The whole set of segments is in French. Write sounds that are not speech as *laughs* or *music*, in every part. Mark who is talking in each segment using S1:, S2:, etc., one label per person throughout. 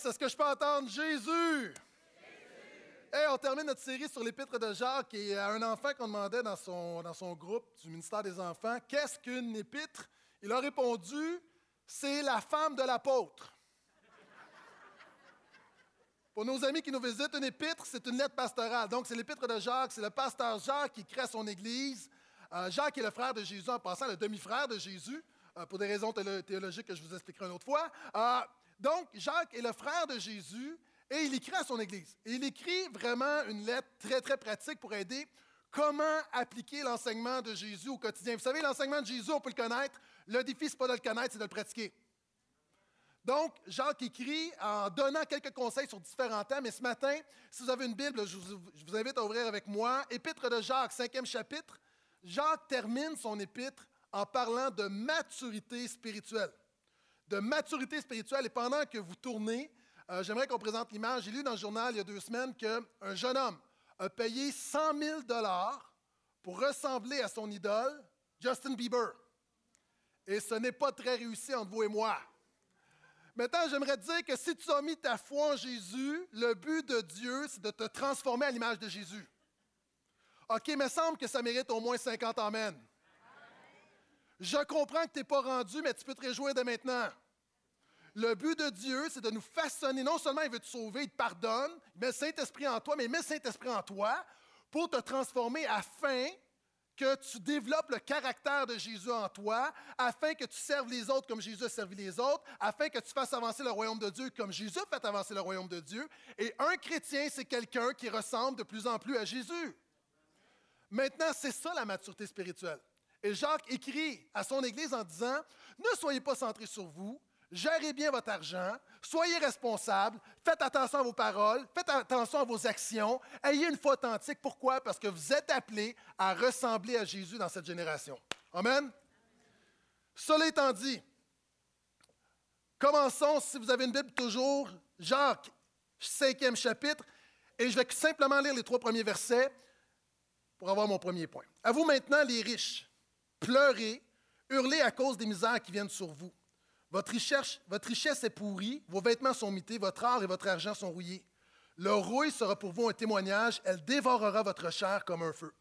S1: Yes, est-ce que je peux entendre Jésus? Hey, on termine notre série sur l'épître de Jacques et à un enfant qu'on demandait dans son, dans son groupe du ministère des Enfants, qu'est-ce qu'une épître? Il a répondu, c'est la femme de l'apôtre. Pour nos amis qui nous visitent, une épître, c'est une lettre pastorale. Donc, c'est l'épître de Jacques, c'est le pasteur Jacques qui crée son Église. Euh, Jacques est le frère de Jésus, en passant, le demi-frère de Jésus, euh, pour des raisons théologiques que je vous expliquerai une autre fois. Euh, donc, Jacques est le frère de Jésus et il écrit à son Église. Il écrit vraiment une lettre très, très pratique pour aider comment appliquer l'enseignement de Jésus au quotidien. Vous savez, l'enseignement de Jésus, on peut le connaître. Le défi, ce n'est pas de le connaître, c'est de le pratiquer. Donc, Jacques écrit en donnant quelques conseils sur différents thèmes. Et ce matin, si vous avez une Bible, je vous, invite à ouvrir avec moi. Épître de Jacques, cinquième chapitre. Jacques termine son épître en parlant de maturité spirituelle. De maturité spirituelle. Et pendant que vous tournez, euh, j'aimerais qu'on présente l'image. J'ai lu dans le journal il y a deux semaines qu'un jeune homme a payé 100 000 pour ressembler à son idole, Justin Bieber. Et ce n'est pas très réussi entre vous et moi. Maintenant, j'aimerais dire que si tu as mis ta foi en Jésus, le but de Dieu, c'est de te transformer à l'image de Jésus. OK, mais semble que ça mérite au moins 50 Amen. Je comprends que tu n'es pas rendu, mais tu peux te réjouir de maintenant. Le but de Dieu, c'est de nous façonner. Non seulement il veut te sauver, il te pardonne, il met le Saint-Esprit en toi, mais il met le Saint-Esprit en toi pour te transformer afin que tu développes le caractère de Jésus en toi, afin que tu serves les autres comme Jésus a servi les autres, afin que tu fasses avancer le royaume de Dieu comme Jésus a fait avancer le royaume de Dieu. Et un chrétien, c'est quelqu'un qui ressemble de plus en plus à Jésus. Maintenant, c'est ça la maturité spirituelle. Et Jacques écrit à son Église en disant, ne soyez pas centrés sur vous, gérez bien votre argent, soyez responsables, faites attention à vos paroles, faites attention à vos actions, ayez une foi authentique. Pourquoi? Parce que vous êtes appelés à ressembler à Jésus dans cette génération. Amen? Cela étant dit, commençons, si vous avez une Bible toujours, Jacques, cinquième chapitre, et je vais simplement lire les trois premiers versets pour avoir mon premier point. À vous maintenant, les riches, pleurez, hurlez à cause des misères qui viennent sur vous. Votre richesse, est pourrie, vos vêtements sont mités, votre or et votre argent sont rouillés. Leur rouille sera pour vous un témoignage, elle dévorera votre chair comme un feu.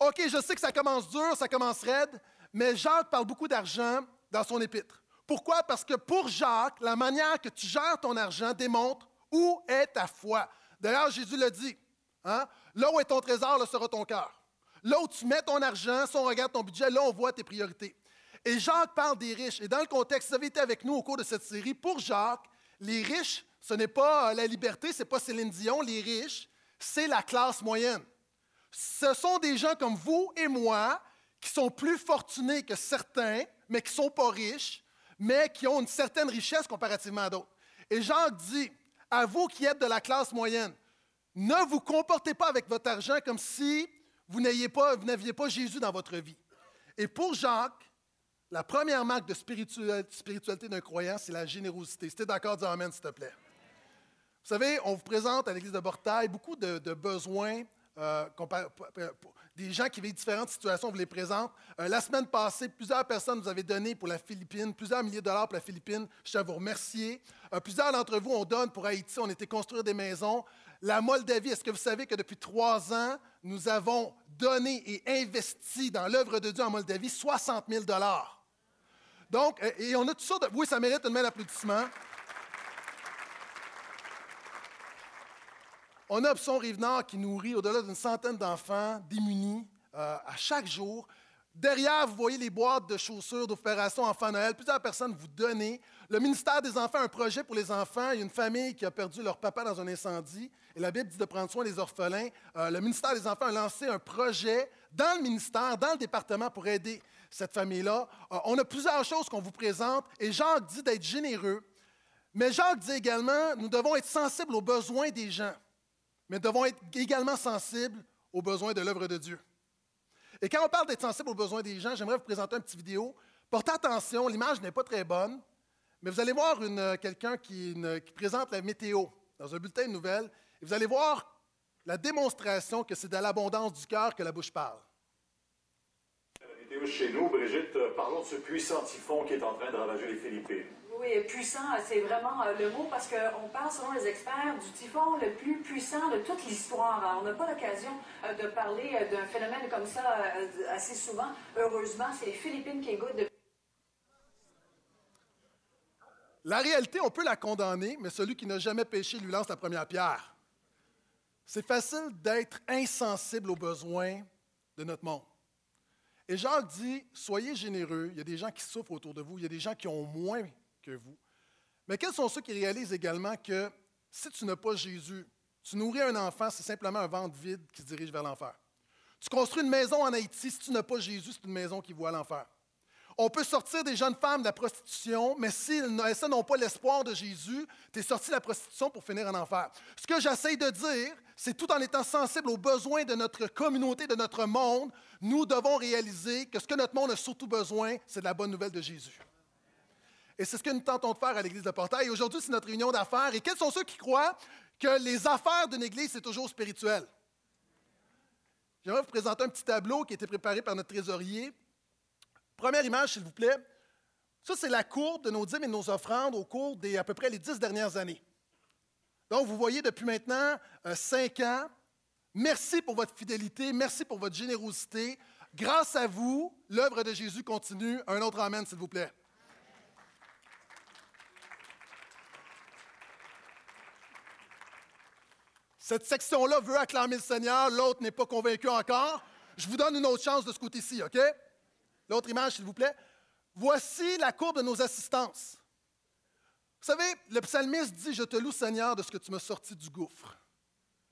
S1: OK, je sais que ça commence dur, ça commence raide, mais Jacques parle beaucoup d'argent dans son épître. Pourquoi? Parce que pour Jacques, la manière que tu gères ton argent démontre où est ta foi. D'ailleurs, Jésus le dit. Hein? Là où est ton trésor, là sera ton cœur. Là où tu mets ton argent, si on regarde ton budget, là on voit tes priorités. Et Jacques parle des riches. Et dans le contexte, vous avez été avec nous au cours de cette série, pour Jacques, les riches, ce n'est pas euh, la liberté, ce n'est pas Céline Dion. Les riches, c'est la classe moyenne. Ce sont des gens comme vous et moi qui sont plus fortunés que certains, mais qui ne sont pas riches, mais qui ont une certaine richesse comparativement à d'autres. Et Jacques dit, à vous qui êtes de la classe moyenne, ne vous comportez pas avec votre argent comme si vous n'aviez pas, pas Jésus dans votre vie. Et pour Jacques, la première marque de spiritualité d'un croyant, c'est la générosité. Si tu es d'accord, dis Amen, s'il te plaît. Vous savez, on vous présente à l'Église de Bortail beaucoup de, besoins, euh, des gens qui vivent différentes situations, on vous les présente. Euh, la semaine passée, plusieurs personnes nous avaient donné pour la Philippine, plusieurs milliers de dollars pour la Philippine. Je tiens à vous remercier. Euh, plusieurs d'entre vous, on donne pour Haïti, on était construire des maisons. La Moldavie, est-ce que vous savez que depuis trois ans, nous avons donné et investi dans l'œuvre de Dieu en Moldavie 60 000 dollars? Donc, et on a tout ça. De... Oui, ça mérite une main d'applaudissement. On a Option Rive-Nord qui nourrit au-delà d'une centaine d'enfants démunis euh, à chaque jour. Derrière, vous voyez les boîtes de chaussures d'opération Enfant Noël. Plusieurs personnes vous donnent. Le ministère des Enfants a un projet pour les enfants. Il y a une famille qui a perdu leur papa dans un incendie. Et la Bible dit de prendre soin des orphelins. Euh, le ministère des Enfants a lancé un projet dans le ministère, dans le département pour aider cette famille-là. Euh, on a plusieurs choses qu'on vous présente et Jacques dit d'être généreux, mais Jacques dit également, nous devons être sensibles aux besoins des gens, mais devons être également sensibles aux besoins de l'œuvre de Dieu. Et quand on parle d'être sensible aux besoins des gens, j'aimerais vous présenter une petite vidéo. Portez attention, l'image n'est pas très bonne, mais vous allez voir euh, quelqu'un qui, qui présente la météo dans un bulletin de nouvelles, et vous allez voir la démonstration que c'est de l'abondance du cœur que la bouche parle
S2: chez nous, Brigitte, euh, parlons de ce puissant typhon qui est en train de ravager les Philippines. Oui, puissant, c'est vraiment euh, le mot parce qu'on parle, selon les experts, du typhon le plus puissant de toute l'histoire. On n'a pas l'occasion euh, de parler euh, d'un phénomène comme ça assez souvent. Heureusement, c'est les Philippines qui goûtent de
S1: La réalité, on peut la condamner, mais celui qui n'a jamais péché lui lance la première pierre. C'est facile d'être insensible aux besoins de notre monde. Et Jacques dit, soyez généreux, il y a des gens qui souffrent autour de vous, il y a des gens qui ont moins que vous. Mais quels sont ceux qui réalisent également que si tu n'as pas Jésus, tu nourris un enfant, c'est simplement un ventre vide qui se dirige vers l'enfer. Tu construis une maison en Haïti, si tu n'as pas Jésus, c'est une maison qui voit l'enfer. On peut sortir des jeunes femmes de la prostitution, mais si elles n'ont pas l'espoir de Jésus, tu es sorti de la prostitution pour finir en enfer. Ce que j'essaie de dire, c'est tout en étant sensible aux besoins de notre communauté, de notre monde, nous devons réaliser que ce que notre monde a surtout besoin, c'est de la bonne nouvelle de Jésus. Et c'est ce que nous tentons de faire à l'Église de Portail. Aujourd'hui, c'est notre réunion d'affaires. Et quels sont ceux qui croient que les affaires d'une Église, c'est toujours spirituel? J'aimerais vous présenter un petit tableau qui a été préparé par notre trésorier. Première image, s'il vous plaît. Ça, c'est la courbe de nos dîmes et de nos offrandes au cours des à peu près les dix dernières années. Donc, vous voyez depuis maintenant euh, cinq ans. Merci pour votre fidélité, merci pour votre générosité. Grâce à vous, l'œuvre de Jésus continue. Un autre Amen, s'il vous plaît. Cette section-là veut acclamer le Seigneur, l'autre n'est pas convaincu encore. Je vous donne une autre chance de ce côté-ci, OK? L'autre image, s'il vous plaît. Voici la courbe de nos assistances. Vous savez, le psalmiste dit Je te loue, Seigneur, de ce que tu m'as sorti du gouffre.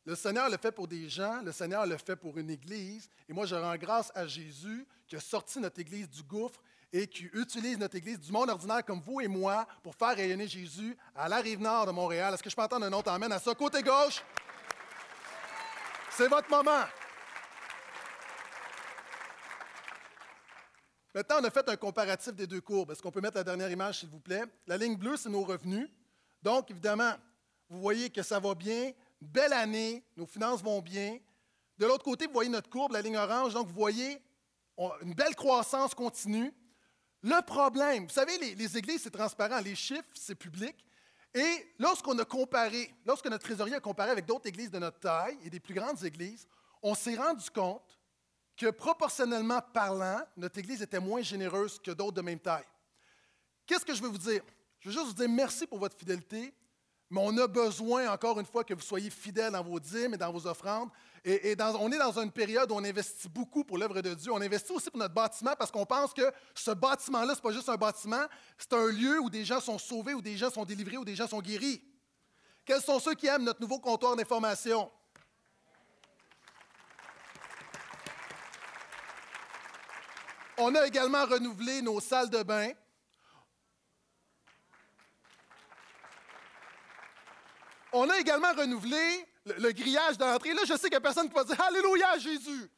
S1: Le Seigneur le fait pour des gens, le Seigneur le fait pour une Église. Et moi, je rends grâce à Jésus qui a sorti notre Église du gouffre et qui utilise notre Église du monde ordinaire comme vous et moi pour faire rayonner Jésus à la rive nord de Montréal. Est-ce que je peux entendre un autre amène à ça? Côté gauche, c'est votre moment. Maintenant, on a fait un comparatif des deux courbes. Est-ce qu'on peut mettre la dernière image, s'il vous plaît? La ligne bleue, c'est nos revenus. Donc, évidemment, vous voyez que ça va bien. Belle année, nos finances vont bien. De l'autre côté, vous voyez notre courbe, la ligne orange. Donc, vous voyez une belle croissance continue. Le problème, vous savez, les, les églises, c'est transparent. Les chiffres, c'est public. Et lorsqu'on a comparé, lorsque notre trésorier a comparé avec d'autres églises de notre taille et des plus grandes églises, on s'est rendu compte que proportionnellement parlant, notre Église était moins généreuse que d'autres de même taille. Qu'est-ce que je veux vous dire? Je veux juste vous dire merci pour votre fidélité, mais on a besoin, encore une fois, que vous soyez fidèles dans vos dîmes et dans vos offrandes. Et, on est dans une période où on investit beaucoup pour l'œuvre de Dieu. On investit aussi pour notre bâtiment parce qu'on pense que ce bâtiment-là, ce n'est pas juste un bâtiment, c'est un lieu où des gens sont sauvés, où des gens sont délivrés, où des gens sont guéris. Quels sont ceux qui aiment notre nouveau comptoir d'information? On a également renouvelé nos salles de bain. On a également renouvelé le, grillage d'entrée. Là, je sais qu'il n'y a personne qui va dire Alléluia, Jésus.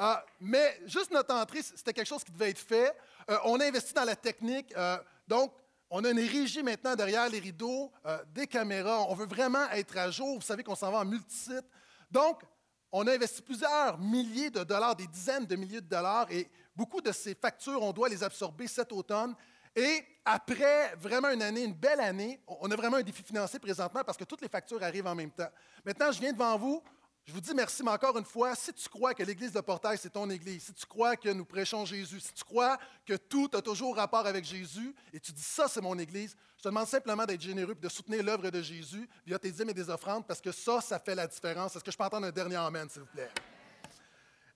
S1: Euh, mais juste notre entrée, c'était quelque chose qui devait être fait. Euh, on a investi dans la technique. Euh, donc, on a une régie maintenant derrière les rideaux, des caméras. On veut vraiment être à jour. Vous savez qu'on s'en va en multisite. Donc, on a investi plusieurs milliers de dollars, des dizaines de milliers de dollars, et Beaucoup de ces factures, on doit les absorber cet automne. Et après vraiment une année, une belle année, on a vraiment un défi financier présentement parce que toutes les factures arrivent en même temps. Maintenant, je viens devant vous. Je vous dis merci, mais encore une fois, si tu crois que l'Église de Portail, c'est ton Église, si tu crois que nous prêchons Jésus, si tu crois que tout a toujours rapport avec Jésus, et tu dis ça, c'est mon Église, je te demande simplement d'être généreux et de soutenir l'œuvre de Jésus via tes dîmes et des offrandes, parce que ça, ça fait la différence. Est-ce que je peux entendre un dernier Amen, s'il vous plaît?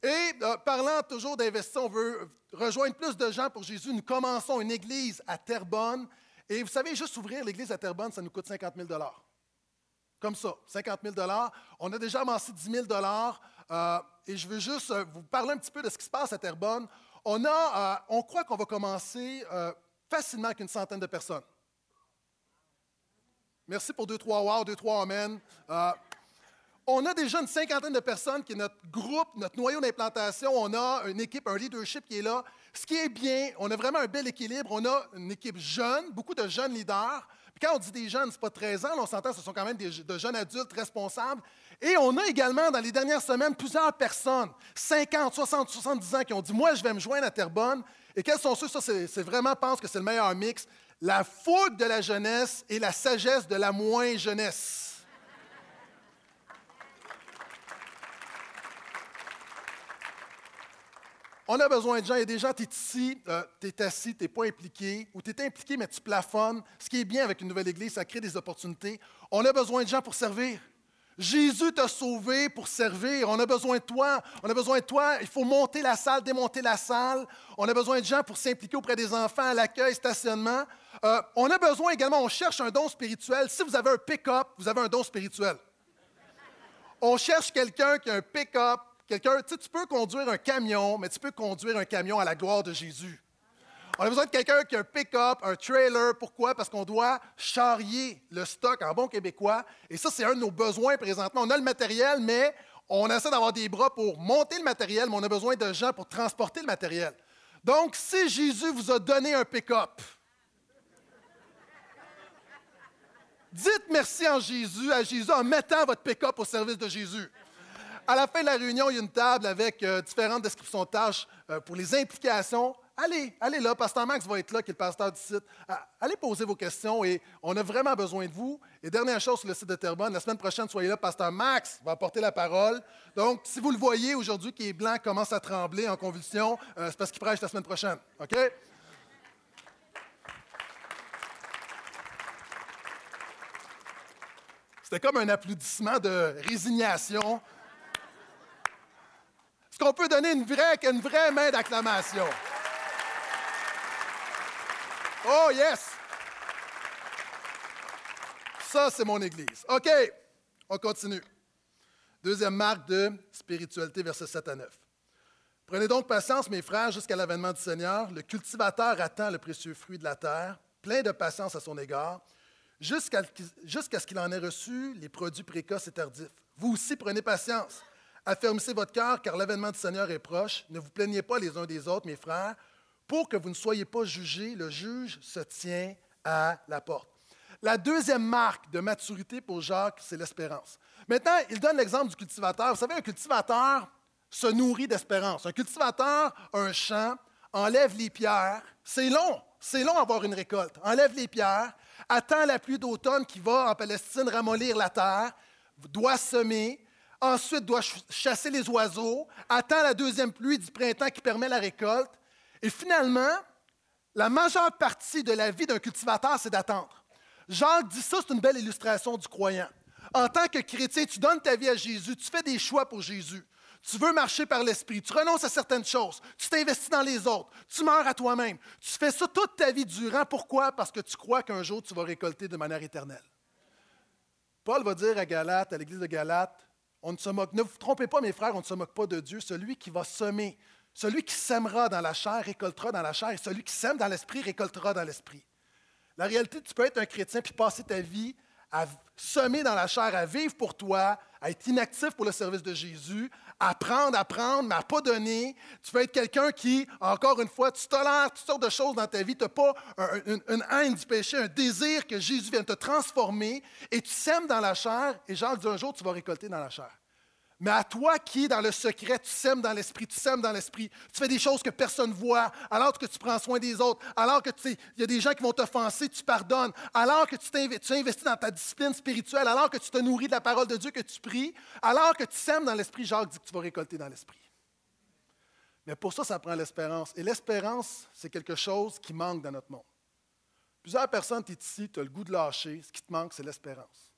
S1: Et euh, parlant toujours d'investir, on veut rejoindre plus de gens pour Jésus. Nous commençons une église à Terrebonne. Et vous savez, juste ouvrir l'église à Terrebonne, ça nous coûte 50 000 Comme ça, 50 000 On a déjà amassé 10 000 euh, Et je veux juste euh, vous parler un petit peu de ce qui se passe à Terrebonne. On, a, on croit qu'on va commencer facilement avec une centaine de personnes. Merci pour deux, trois wow, deux, trois amen. On a déjà une cinquantaine de personnes qui est notre groupe, notre noyau d'implantation. On a une équipe, un leadership qui est là. Ce qui est bien, on a vraiment un bel équilibre. On a une équipe jeune, beaucoup de jeunes leaders. Puis quand on dit des jeunes, ce pas 13 ans, on s'entend, ce sont quand même de jeunes adultes responsables. Et on a également, dans les dernières semaines, plusieurs personnes, 50, 60, 70 ans, qui ont dit Moi, je vais me joindre à Terrebonne. Et quels sont ceux? Ça, c'est vraiment, pense que c'est le meilleur mix. la fougue de la jeunesse et la sagesse de la moins jeunesse. On a besoin de gens. Il y a des gens, tu es ici, tu es assis, tu n'es pas impliqué, ou tu es impliqué, mais tu plafonnes. Ce qui est bien avec une nouvelle Église, ça crée des opportunités. On a besoin de gens pour servir. Jésus t'a sauvé pour servir. On a besoin de toi. On a besoin de toi. Il faut monter la salle, démonter la salle. On a besoin de gens pour s'impliquer auprès des enfants, l'accueil, stationnement. Euh, on a besoin également, on cherche un don spirituel. Si vous avez un pick-up, vous avez un don spirituel. On cherche quelqu'un qui a un pick-up, quelqu'un, tu, tu peux conduire un camion, mais tu peux conduire un camion à la gloire de Jésus. On a besoin de quelqu'un qui a un pick-up, un trailer. Pourquoi? Parce qu'on doit charrier le stock en bon québécois. Et ça, c'est un de nos besoins présentement. On a le matériel, mais on essaie d'avoir des bras pour monter le matériel, mais on a besoin de gens pour transporter le matériel. Donc, si Jésus vous a donné un pick-up, dites merci en Jésus, à Jésus en mettant votre pick-up au service de Jésus. À la fin de la réunion, il y a une table avec euh, différentes descriptions de tâches euh, pour les implications allez, allez là, Pasteur Max va être là, qui est le pasteur du site. Ah, allez poser vos questions et on a vraiment besoin de vous. Et dernière chose sur le site de Terrebonne, la semaine prochaine, soyez là, Pasteur Max va apporter la parole. Donc, si vous le voyez aujourd'hui qui est blanc, commence à trembler en convulsion, euh, c'est parce qu'il prêche la semaine prochaine. OK? C'était comme un applaudissement de résignation. Est-ce qu'on peut donner une vraie, main d'acclamation? Oh, yes! Ça, c'est mon Église. OK, on continue. Deuxième marque de spiritualité, versets 7 à 9. Prenez donc patience, mes frères, jusqu'à l'avènement du Seigneur. Le cultivateur attend le précieux fruit de la terre, plein de patience à son égard, jusqu'à ce qu'il en ait reçu les produits précoces et tardifs. Vous aussi, prenez patience. Affermissez votre cœur, car l'avènement du Seigneur est proche. Ne vous plaignez pas les uns des autres, mes frères, pour que vous ne soyez pas jugés, le juge se tient à la porte. La deuxième marque de maturité pour Jacques, c'est l'espérance. Maintenant, il donne l'exemple du cultivateur. Vous savez, un cultivateur se nourrit d'espérance. Un cultivateur un champ, enlève les pierres. C'est long, c'est long avoir une récolte. Enlève les pierres, attend la pluie d'automne qui va en Palestine ramollir la terre, doit semer, ensuite doit chasser les oiseaux, attend la deuxième pluie du printemps qui permet la récolte, et finalement, la majeure partie de la vie d'un cultivateur, c'est d'attendre. Jacques dit ça, c'est une belle illustration du croyant. En tant que chrétien, tu donnes ta vie à Jésus, tu fais des choix pour Jésus. Tu veux marcher par l'esprit, tu renonces à certaines choses, tu t'investis dans les autres, tu meurs à toi-même. Tu fais ça toute ta vie durant. Pourquoi? Parce que tu crois qu'un jour tu vas récolter de manière éternelle. Paul va dire à Galate, à l'église de Galate, on ne se moque, ne vous trompez pas mes frères, on ne se moque pas de Dieu. Celui qui va semer celui qui sèmera dans la chair récoltera dans la chair, et celui qui sème dans l'esprit récoltera dans l'esprit. La réalité, tu peux être un chrétien puis passer ta vie à semer dans la chair, à vivre pour toi, à être inactif pour le service de Jésus, à prendre, à prendre, mais à pas donner. Tu peux être quelqu'un qui, encore une fois, tu tolères toutes sortes de choses dans ta vie. Tu n'as pas une, haine du péché, un désir que Jésus vienne te transformer et tu sèmes dans la chair et genre, un jour, tu vas récolter dans la chair. Mais à toi qui, dans le secret, tu sèmes dans l'esprit, tu sèmes dans l'esprit, tu fais des choses que personne ne voit, alors que tu prends soin des autres, alors que il y a des gens qui vont t'offenser, tu pardonnes, alors que tu, tu investis dans ta discipline spirituelle, alors que tu te nourris de la parole de Dieu, que tu pries, alors que tu sèmes dans l'esprit, Jacques dit que tu vas récolter dans l'esprit. Mais pour ça, ça prend l'espérance. Et l'espérance, c'est quelque chose qui manque dans notre monde. Plusieurs personnes, tu es ici, tu as le goût de lâcher, ce qui te manque, c'est l'espérance.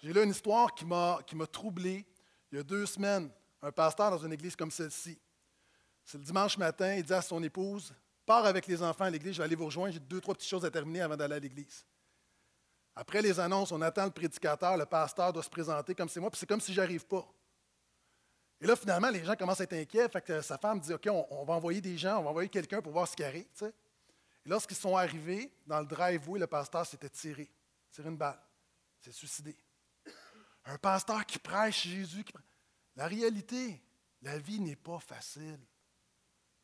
S1: J'ai lu une histoire qui m'a troublé il y a deux semaines, un pasteur dans une église comme celle-ci. C'est le dimanche matin, il dit à son épouse Pars avec les enfants à l'église, je vais aller vous rejoindre, j'ai deux, trois petites choses à terminer avant d'aller à l'église. Après les annonces, on attend le prédicateur, le pasteur doit se présenter comme c'est moi, puis c'est comme si j'arrive pas. Et là, finalement, les gens commencent à être inquiets. Que sa femme dit OK, on, va envoyer des gens, on va envoyer quelqu'un pour voir ce qui arrive. Et lorsqu'ils sont arrivés, dans le driveway, le pasteur s'était tiré, tiré une balle, s'est suicidé. Un pasteur qui prêche Jésus. La réalité, la vie n'est pas facile.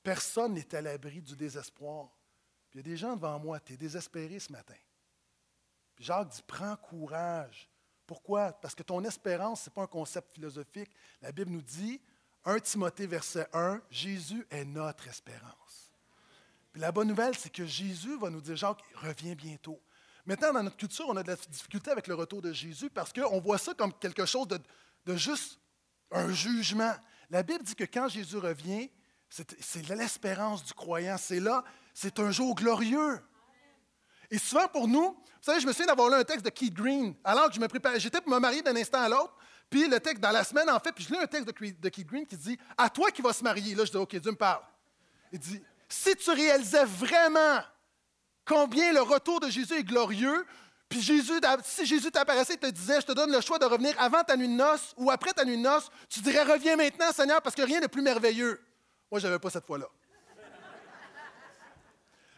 S1: Personne n'est à l'abri du désespoir. Il y a des gens devant moi, tu es désespéré ce matin. Puis Jacques dit, prends courage. Pourquoi? Parce que ton espérance, ce n'est pas un concept philosophique. La Bible nous dit, 1 Timothée verset 1, Jésus est notre espérance. Puis la bonne nouvelle, c'est que Jésus va nous dire, Jacques, revient bientôt. Maintenant, dans notre culture, on a de la difficulté avec le retour de Jésus parce qu'on voit ça comme quelque chose de, de juste un jugement. La Bible dit que quand Jésus revient, c'est l'espérance du croyant. C'est là, c'est un jour glorieux. Et souvent pour nous, vous savez, je me souviens d'avoir lu un texte de Keith Green, alors que je me préparais, j'étais pour me marier d'un instant à l'autre, puis le texte, dans la semaine, en fait, puis je lis un texte de Keith Green qui dit À toi qui vas se marier. Là, je dis OK, Dieu me parle. Il dit Si tu réalisais vraiment combien le retour de Jésus est glorieux, puis Jésus, si Jésus t'apparaissait et te disait Je te donne le choix de revenir avant ta nuit de noces ou après ta nuit de noces, tu dirais Reviens maintenant, Seigneur, parce que rien n'est plus merveilleux. Moi, je n'avais pas cette foi-là.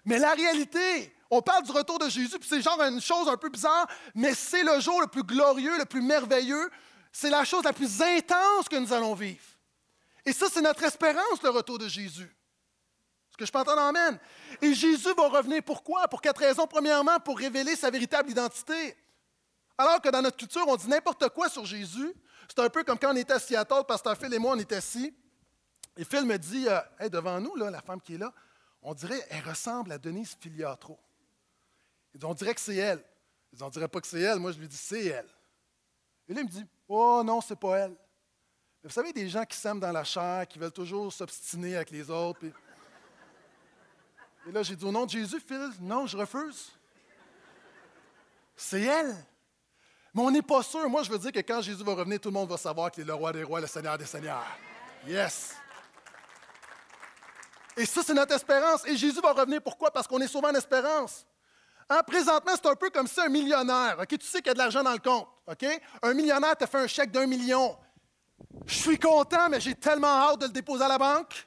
S1: Mais la réalité, on parle du retour de Jésus, puis c'est genre une chose un peu bizarre, mais c'est le jour le plus glorieux, le plus merveilleux. C'est la chose la plus intense que nous allons vivre. Et ça, c'est notre espérance, le retour de Jésus. Que je peux entendre Amen? Et Jésus va revenir pourquoi? Pour quatre raisons. Premièrement, pour révéler sa véritable identité. Alors que dans notre culture, on dit n'importe quoi sur Jésus. C'est un peu comme quand on était à Seattle, Pasteur Phil et moi, on était assis. Et Phil me dit, euh, devant nous, là, la femme qui est là, on dirait, elle ressemble à Denise Filiatro on dirait que c'est elle. Ils on dirait pas que c'est elle. Moi, je lui dis, c'est elle. Et là, il me dit, oh non, c'est pas elle. vous savez, des gens qui s'aiment dans la chair, qui veulent toujours s'obstiner avec les autres. Et là, j'ai dit, au nom de Jésus, Phil, non, je refuse. C'est elle. Mais on n'est pas sûr. Moi, je veux dire que quand Jésus va revenir, tout le monde va savoir qu'il est le roi des rois, le Seigneur des seigneurs. Yes. Et ça, c'est notre espérance. Et Jésus va revenir. Pourquoi? Parce qu'on est souvent en espérance. Hein, présentement, c'est un peu comme si un millionnaire, tu sais qu'il y a de l'argent dans le compte. Un millionnaire t'a fait un chèque d'un million. Je suis content, mais j'ai tellement hâte de le déposer à la banque.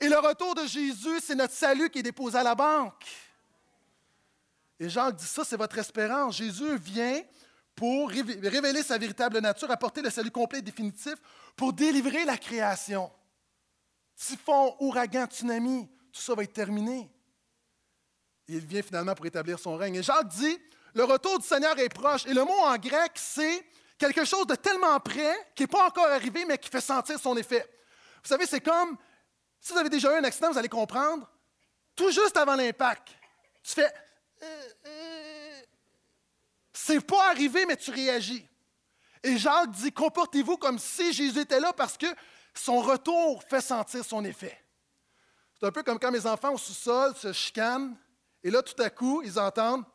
S1: Et le retour de Jésus, c'est notre salut qui est déposé à la banque. Et Jacques dit ça, c'est votre espérance. Jésus vient pour révéler sa véritable nature, apporter le salut complet et définitif, pour délivrer la création. Typhon, ouragan, tsunami, tout ça va être terminé. Il vient finalement pour établir son règne. Et Jacques dit, le retour du Seigneur est proche. Et le mot en grec, c'est quelque chose de tellement près qui n'est pas encore arrivé, mais qui fait sentir son effet. Vous savez, c'est comme, si vous avez déjà eu un accident, vous allez comprendre, tout juste avant l'impact, tu fais, euh, euh, c'est pas arrivé, mais tu réagis. Et Jacques dit, comportez-vous comme si Jésus était là parce que son retour fait sentir son effet. C'est un peu comme quand mes enfants au sous-sol se chicanent et là, tout à coup, ils entendent.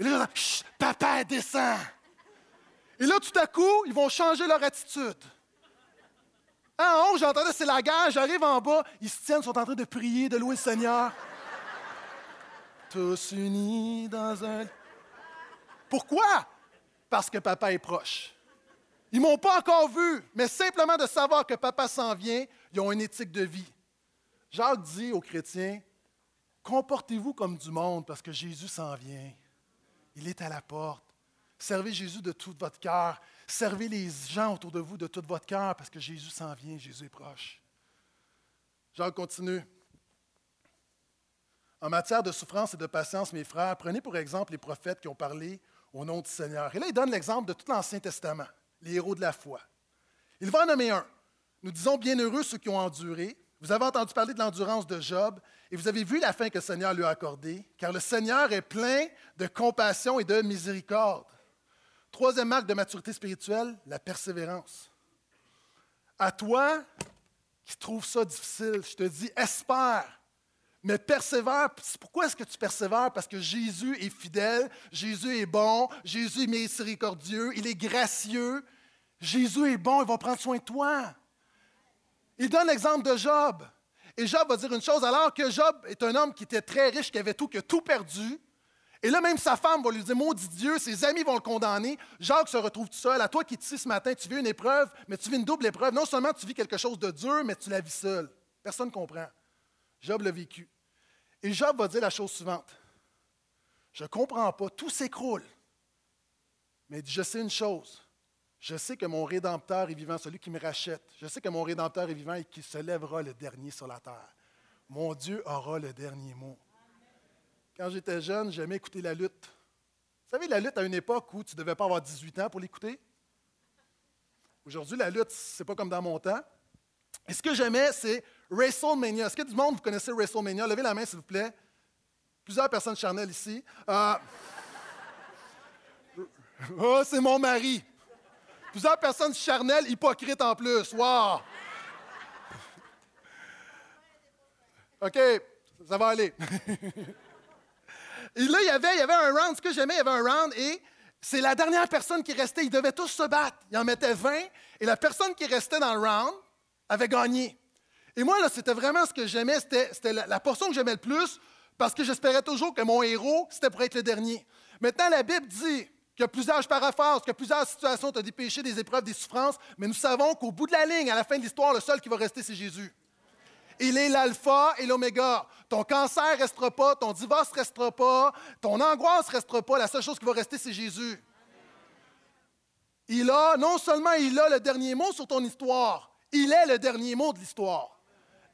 S1: Et là, ils papa descend. Et là, tout à coup, ils vont changer leur attitude. En haut, j'entendais, c'est la guerre, j'arrive en bas, ils se tiennent, sont en train de prier, de louer le Seigneur. Tous unis dans un. Pourquoi? Parce que papa est proche. Ils m'ont pas encore vu, mais simplement de savoir que papa s'en vient, ils ont une éthique de vie. Jacques dit aux chrétiens, comportez-vous comme du monde parce que Jésus s'en vient. Il est à la porte. Servez Jésus de tout votre cœur. Servez les gens autour de vous de tout votre cœur parce que Jésus s'en vient, Jésus est proche. Jacques continue. En matière de souffrance et de patience, mes frères, prenez pour exemple les prophètes qui ont parlé au nom du Seigneur. Et là, il donne l'exemple de tout l'Ancien Testament, les héros de la foi. Il va en nommer un. Nous disons bienheureux ceux qui ont enduré. Vous avez entendu parler de l'endurance de Job et vous avez vu la fin que le Seigneur lui a accordée, car le Seigneur est plein de compassion et de miséricorde. Troisième marque de maturité spirituelle, la persévérance. À toi qui trouves ça difficile, je te dis, espère, mais persévère. Pourquoi est-ce que tu persévères? Parce que Jésus est fidèle, Jésus est bon, Jésus est miséricordieux, il est gracieux. Jésus est bon, il va prendre soin de toi. Il donne l'exemple de Job. Et Job va dire une chose, alors que Job est un homme qui était très riche, qui avait tout, qui a tout perdu. Et là, même sa femme va lui dire, maudit Dieu, ses amis vont le condamner. Jacques se retrouve tout seul. À toi qui es ici ce matin, tu vis une épreuve, mais tu vis une double épreuve. Non seulement tu vis quelque chose de dur, mais tu la vis seul. Personne ne comprend. Job l'a vécu. Et Job va dire la chose suivante. Je ne comprends pas, tout s'écroule. Mais je sais une chose, je sais que mon Rédempteur est vivant, celui qui me rachète. Je sais que mon Rédempteur est vivant et qu'il se lèvera le dernier sur la terre. Mon Dieu aura le dernier mot. Quand j'étais jeune, j'aimais écouter la lutte. Vous savez, la lutte à une époque où tu ne devais pas avoir 18 ans pour l'écouter? Aujourd'hui, la lutte, c'est pas comme dans mon temps. Et ce que j'aimais, c'est WrestleMania. Est-ce que du monde, vous connaissez WrestleMania? Levez la main, s'il vous plaît. Plusieurs personnes charnelles ici. Euh, *laughs* oh, c'est mon mari. Plusieurs personnes charnelles, hypocrites en plus. Wow! *laughs* OK, ça va aller. *laughs* et là, il y, avait, un round. Ce que j'aimais, il y avait un round et c'est la dernière personne qui restait. Ils devaient tous se battre. Il en mettait 20 et la personne qui restait dans le round avait gagné. Et moi, là, c'était vraiment ce que j'aimais. C'était, la, portion que j'aimais le plus parce que j'espérais toujours que mon héros, c'était pour être le dernier. Maintenant, la Bible dit qu'il y a plusieurs, je paraphrase, qu'il y a plusieurs situations, tu as des péchés, des épreuves, des souffrances, mais nous savons qu'au bout de la ligne, à la fin de l'histoire, le seul qui va rester, c'est Jésus. Il est l'alpha et l'oméga. Ton cancer restera pas, ton divorce restera pas, ton angoisse restera pas. La seule chose qui va rester, c'est Jésus. Il a, non seulement il a le dernier mot sur ton histoire, il est le dernier mot de l'histoire.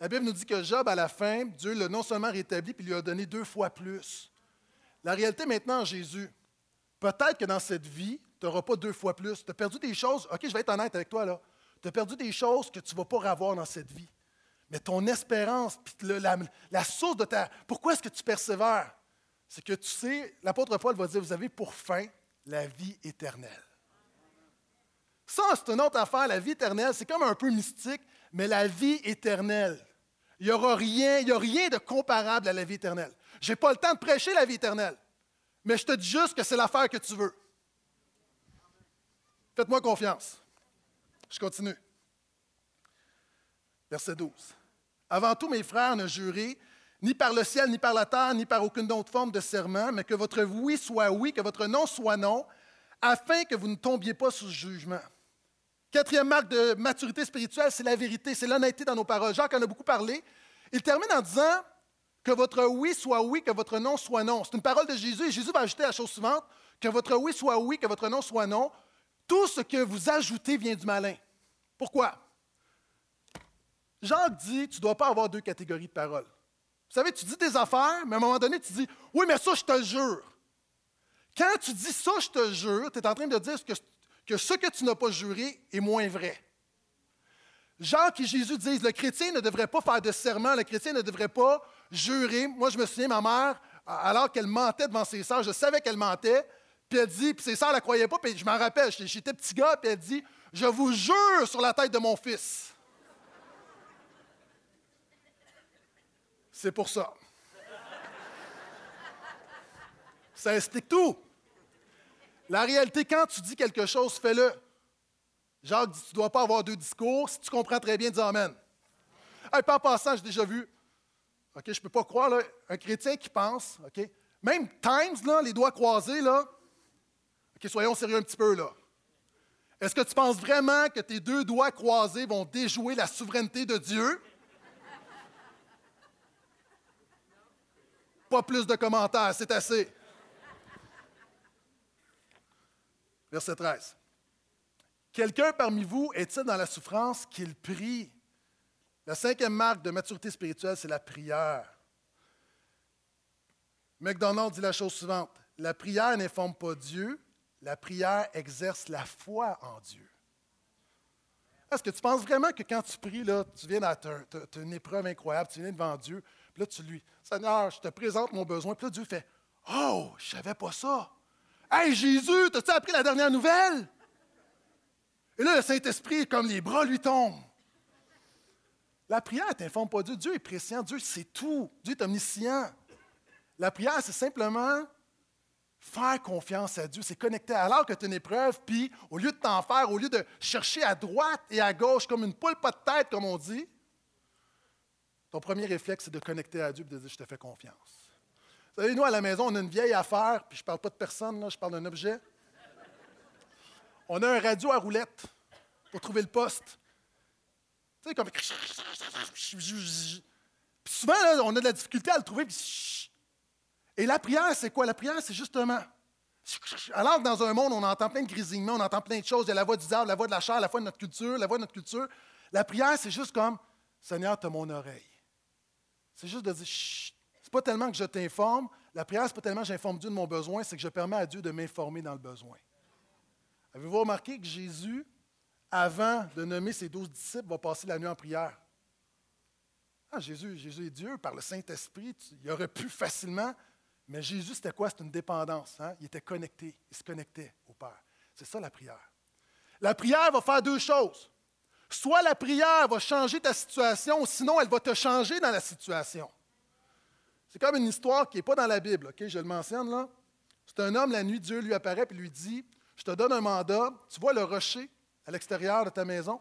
S1: La Bible nous dit que Job, à la fin, Dieu l'a non seulement rétabli, puis lui a donné deux fois plus. La réalité maintenant, Jésus, peut-être que dans cette vie, tu n'auras pas deux fois plus. Tu as perdu des choses, OK, je vais être honnête avec toi là. Tu as perdu des choses que tu ne vas pas avoir dans cette vie. Mais ton espérance, puis la, source de ta. Pourquoi est-ce que tu persévères? C'est que tu sais, l'apôtre Paul va dire vous avez pour fin la vie éternelle. Ça, c'est une autre affaire, la vie éternelle. C'est comme un peu mystique, mais la vie éternelle. Il n'y aura rien, il n'y a rien de comparable à la vie éternelle. Je n'ai pas le temps de prêcher la vie éternelle, mais je te dis juste que c'est l'affaire que tu veux. Faites-moi confiance. Je continue. Verset 12. Avant tout, mes frères, ne jurez ni par le ciel, ni par la terre, ni par aucune autre forme de serment, mais que votre oui soit oui, que votre non soit non, afin que vous ne tombiez pas sous jugement. Quatrième marque de maturité spirituelle, c'est la vérité, c'est l'honnêteté dans nos paroles. Jacques en a beaucoup parlé. Il termine en disant que votre oui soit oui, que votre non soit non. C'est une parole de Jésus et Jésus va ajouter la chose suivante, que votre oui soit oui, que votre non soit non. Tout ce que vous ajoutez vient du malin. Pourquoi? Jacques dit, tu ne dois pas avoir deux catégories de paroles. Vous savez, tu dis des affaires, mais à un moment donné, tu dis, oui, mais ça, je te jure. Quand tu dis ça, je te jure, tu es en train de dire que que ce que tu n'as pas juré est moins vrai. Jacques et Jésus disent, le chrétien ne devrait pas faire de serment, le chrétien ne devrait pas jurer. Moi, je me souviens, ma mère, alors qu'elle mentait devant ses sœurs, je savais qu'elle mentait, puis elle dit, puis ses sœurs ne la croyaient pas, puis je m'en rappelle, j'étais petit gars, puis elle dit, je vous jure sur la tête de mon fils. C'est pour ça. Ça explique tout. La réalité, quand tu dis quelque chose, fais-le. Jacques dit, tu ne dois pas avoir deux discours. Si tu comprends très bien, dis Amen. Hey, pas en passant, j'ai déjà vu, OK, je ne peux pas croire, un chrétien qui pense, OK, même Times, là, les doigts croisés, là, OK, soyons sérieux un petit peu, là. Est-ce que tu penses vraiment que tes deux doigts croisés vont déjouer la souveraineté de Dieu? Plus de commentaires, c'est assez. Verset 13. Quelqu'un parmi vous est-il dans la souffrance qu'il prie? La cinquième marque de maturité spirituelle, c'est la prière. McDonald dit la chose suivante. La prière n'informe pas Dieu, la prière exerce la foi en Dieu. Est-ce que tu penses vraiment que quand tu pries, là, tu viens à une épreuve incroyable, tu viens devant Dieu, puis là, tu lui, Seigneur, je te présente mon besoin, puis là, Dieu fait, Oh, je savais pas ça. Hey Jésus, t'as-tu appris la dernière nouvelle? Et là, le Saint-Esprit, comme les bras lui tombent. La prière ne t'informe pas Dieu. Dieu est préscient. Dieu sait tout. Dieu est omniscient. La prière, c'est simplement faire confiance à Dieu. C'est connecter alors que tu as une épreuve, puis au lieu de t'en faire, au lieu de chercher à droite et à gauche comme une poule pas de tête, comme on dit, ton premier réflexe, c'est de connecter à Dieu et de dire Je te fais confiance. Vous savez, nous, à la maison, on a une vieille affaire, puis je ne parle pas de personne, là, je parle d'un objet. On a un radio à roulette pour trouver le poste. Tu sais, comme. Puis souvent, on a de la difficulté à le trouver. Et la prière, c'est quoi? La prière, c'est justement. Alors que dans un monde, on entend plein de grésillements, on entend plein de choses. Il y a la voix du diable, la voix de la chair, la voix de notre culture, la voix de notre culture. La prière, c'est juste comme Seigneur, tu as mon oreille. C'est juste de dire Chut, pas tellement que je t'informe, la prière, ce n'est pas tellement que j'informe Dieu de mon besoin, c'est que je permets à Dieu de m'informer dans le besoin. Avez-vous remarqué que Jésus, avant de nommer ses douze disciples, va passer la nuit en prière? Ah, Jésus, Jésus est Dieu, par le Saint-Esprit, il aurait pu facilement. Mais Jésus, c'était quoi? C'était une dépendance. Hein? Il était connecté. Il se connectait au Père. C'est ça la prière. La prière va faire deux choses. Soit la prière va changer ta situation, sinon elle va te changer dans la situation. C'est comme une histoire qui n'est pas dans la Bible? Je le mentionne là. C'est un homme, la nuit, Dieu lui apparaît et lui dit Je te donne un mandat, tu vois le rocher à l'extérieur de ta maison,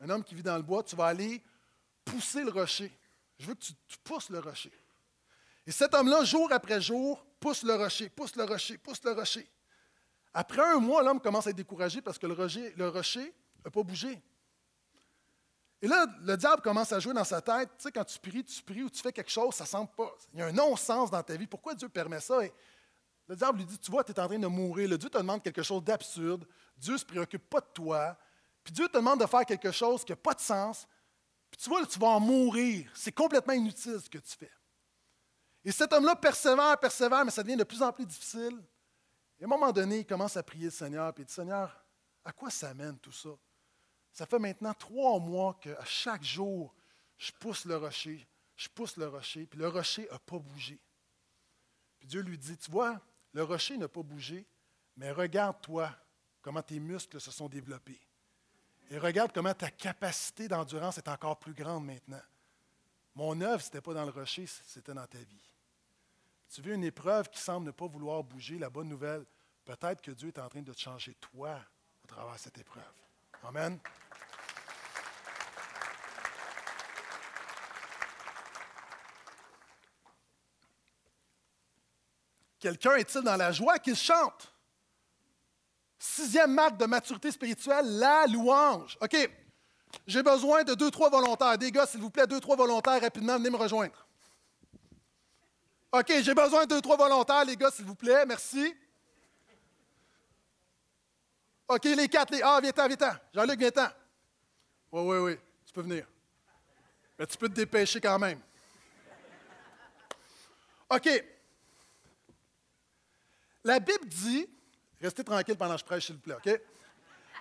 S1: un homme qui vit dans le bois, tu vas aller pousser le rocher. Je veux que tu, pousses le rocher. Et cet homme-là, jour après jour, pousse le rocher, pousse le rocher, pousse le rocher. Après un mois, l'homme commence à être découragé parce que le rocher n'a le pas bougé. Et là, le diable commence à jouer dans sa tête. Tu sais, quand tu pries, tu pries ou tu fais quelque chose, ça semble pas. Il y a un non-sens dans ta vie. Pourquoi Dieu permet ça? Le diable lui dit Tu vois, tu es en train de mourir. Le Dieu te demande quelque chose d'absurde. Dieu ne se préoccupe pas de toi. Puis Dieu te demande de faire quelque chose qui n'a pas de sens. Puis tu vois, tu vas en mourir. C'est complètement inutile ce que tu fais. Et cet homme-là persévère, persévère, mais ça devient de plus en plus difficile. Et à un moment donné, il commence à prier le Seigneur, puis il dit Seigneur, à quoi ça mène tout ça? Ça fait maintenant trois mois qu'à chaque jour, je pousse le rocher, je pousse le rocher, puis le rocher n'a pas bougé. Puis Dieu lui dit, tu vois, le rocher n'a pas bougé, mais regarde-toi comment tes muscles se sont développés. Et regarde comment ta capacité d'endurance est encore plus grande maintenant. Mon œuvre, ce n'était pas dans le rocher, c'était dans ta vie. Tu veux une épreuve qui semble ne pas vouloir bouger, la bonne nouvelle, peut-être que Dieu est en train de te changer toi à travers cette épreuve. Amen. Quelqu'un est-il dans la joie qu'il chante? Sixième marque de maturité spirituelle, la louange. OK, j'ai besoin de deux, trois volontaires. Des gars, s'il vous plaît, deux, trois volontaires, rapidement, venez me rejoindre. OK, j'ai besoin de deux, trois volontaires, les gars, s'il vous plaît, merci. OK, les quatre, les. Ah, viens-t'en, viens-t'en. Jean-Luc, viens-t'en. Oui, oui, oui, tu peux venir. Mais tu peux te dépêcher quand même. OK. La Bible dit, restez tranquille pendant que je prêche, s'il vous plaît, OK?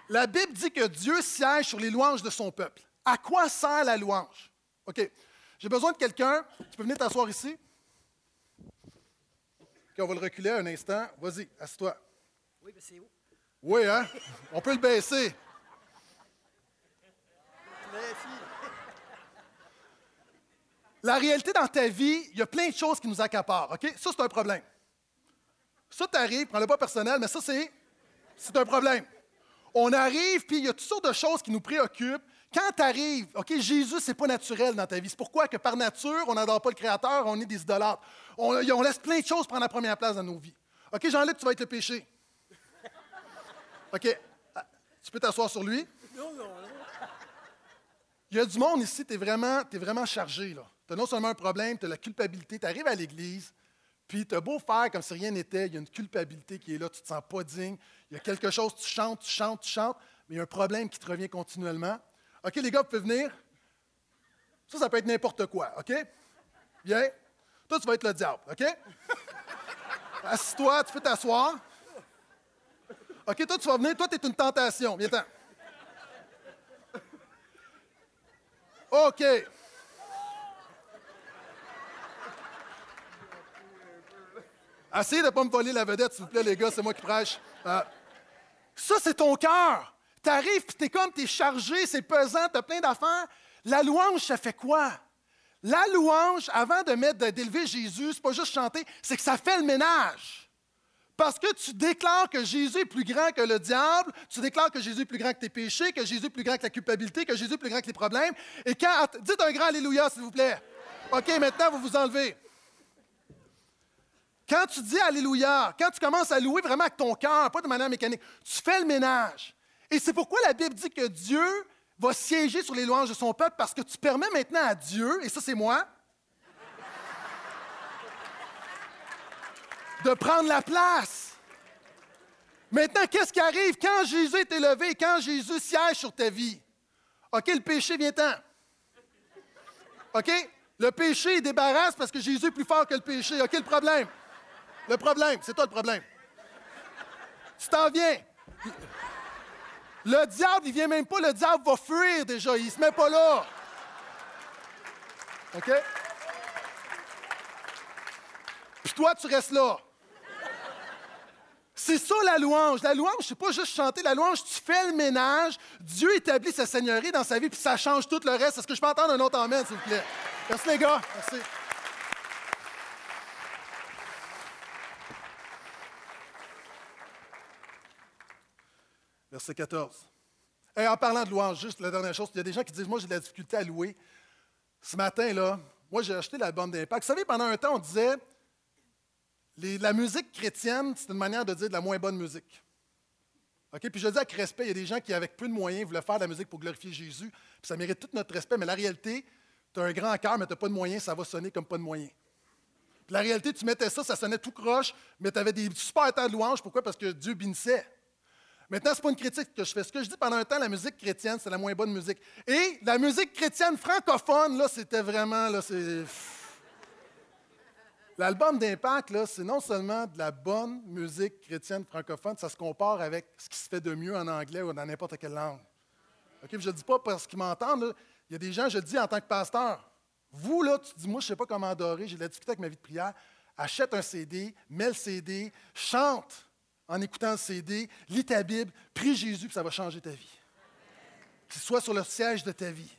S1: La Bible dit que Dieu siège sur les louanges de son peuple. À quoi sert la louange? OK. J'ai besoin de quelqu'un. Tu peux venir t'asseoir ici? OK, on va le reculer un instant. Vas-y, assieds-toi.
S3: Oui, mais c'est où?
S1: Oui, hein? On peut le baisser. La réalité dans ta vie, il y a plein de choses qui nous accaparent. OK? Ça, c'est un problème. Ça t'arrive, prends-le pas personnel, mais ça, c'est, c'est un problème. On arrive, puis il y a toutes sortes de choses qui nous préoccupent. Quand tu arrives, OK, Jésus, c'est pas naturel dans ta vie. C'est pourquoi que par nature, on n'adore pas le Créateur, on est des idolâtres. On, on, laisse plein de choses prendre la première place dans nos vies. OK, Jean-Luc, tu vas être le péché. OK, ah, tu peux t'asseoir sur lui? Non, non, non. Il y a du monde ici, tu es vraiment, es vraiment chargé. Tu as non seulement un problème, tu as la culpabilité, tu arrives à l'église, puis tu beau faire comme si rien n'était, il y a une culpabilité qui est là, tu ne te sens pas digne, il y a quelque chose, tu chantes, tu chantes, tu chantes, mais il y a un problème qui te revient continuellement. OK, les gars, vous pouvez venir. Ça, ça peut être n'importe quoi, OK? Bien. Toi, tu vas être le diable, OK? *laughs* Assis-toi, tu peux t'asseoir. OK, toi, tu vas venir. Toi, tu es une tentation. Viens-t'en. OK. Essayez de ne pas me voler la vedette, s'il vous plaît, les gars, c'est moi qui prêche. Euh, ça, c'est ton cœur. Tu arrives, puis tu es comme, tu es chargé, c'est pesant, tu as plein d'affaires. La louange, ça fait quoi? La louange, avant de mettre, d'élever Jésus, c'est pas juste chanter, c'est que ça fait le ménage. Parce que tu déclares que Jésus est plus grand que le diable, tu déclares que Jésus est plus grand que tes péchés, que Jésus est plus grand que la culpabilité, que Jésus est plus grand que les problèmes. Et quand. Dites un grand Alléluia, s'il vous plaît. OK, maintenant, vous vous enlevez. Quand tu dis Alléluia, quand tu commences à louer vraiment avec ton cœur, pas de manière mécanique, tu fais le ménage. Et c'est pourquoi la Bible dit que Dieu va siéger sur les louanges de son peuple, parce que tu permets maintenant à Dieu, et ça c'est moi, de prendre la place. Maintenant, qu'est-ce qui arrive quand Jésus est élevé, quand Jésus siège sur ta vie? OK, le péché vient-en. OK? Le péché, il débarrasse parce que Jésus est plus fort que le péché. OK, le problème? Le problème, c'est toi le problème. Tu t'en viens. Le diable, il vient même pas, le diable va fuir déjà, il se met pas là. OK? Puis toi, tu restes là. C'est ça la louange. La louange, c'est pas juste chanter. La louange, tu fais le ménage. Dieu établit sa seigneurie dans sa vie, puis ça change tout le reste. Est-ce que je peux entendre un autre amen, s'il vous plaît? Merci, les gars. Merci. Verset 14. Et en parlant de louange, juste la dernière chose, il y a des gens qui disent Moi, j'ai de la difficulté à louer. Ce matin, là, moi, j'ai acheté l'album d'Impact. Vous savez, pendant un temps, on disait la musique chrétienne, c'est une manière de dire de la moins bonne musique. Puis je dis avec respect, il y a des gens qui, avec peu de moyens, voulaient faire de la musique pour glorifier Jésus. Puis ça mérite tout notre respect, mais la réalité, tu as un grand cœur, mais tu n'as pas de moyens, ça va sonner comme pas de moyens. Puis la réalité, tu mettais ça, ça sonnait tout croche, mais tu avais des super temps de louange. Pourquoi? Parce que Dieu bénissait. Maintenant, ce n'est pas une critique que je fais. Ce que je dis pendant un temps, la musique chrétienne, c'est la moins bonne musique. Et la musique chrétienne francophone, là, c'était vraiment, là. L'album d'Impact, c'est non seulement de la bonne musique chrétienne francophone, ça se compare avec ce qui se fait de mieux en anglais ou dans n'importe quelle langue. je ne dis pas parce qu'ils m'entendent. Il y a des gens, je le dis en tant que pasteur. Vous, là, tu dis, moi, je ne sais pas comment adorer, j'ai de la difficulté avec ma vie de prière. Achète un CD, mets le CD, chante en écoutant le CD, lis ta Bible, prie Jésus, puis ça va changer ta vie. Qu'il soit sur le siège de ta vie.